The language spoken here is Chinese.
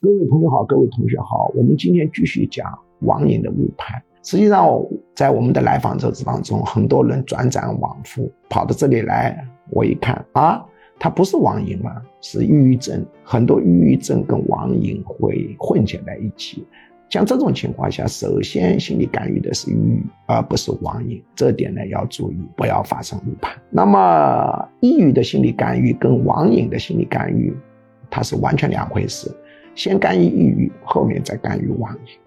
各位朋友好，各位同学好，我们今天继续讲网瘾的误判。实际上，在我们的来访者当中，很多人转转往复，跑到这里来，我一看啊，他不是网瘾嘛，是抑郁症。很多抑郁症跟网瘾会混起来一起。像这种情况下，首先心理干预的是抑郁，而不是网瘾，这点呢要注意，不要发生误判。那么，抑郁的心理干预跟网瘾的心理干预，它是完全两回事。先干预抑郁，后面再干预妄瘾。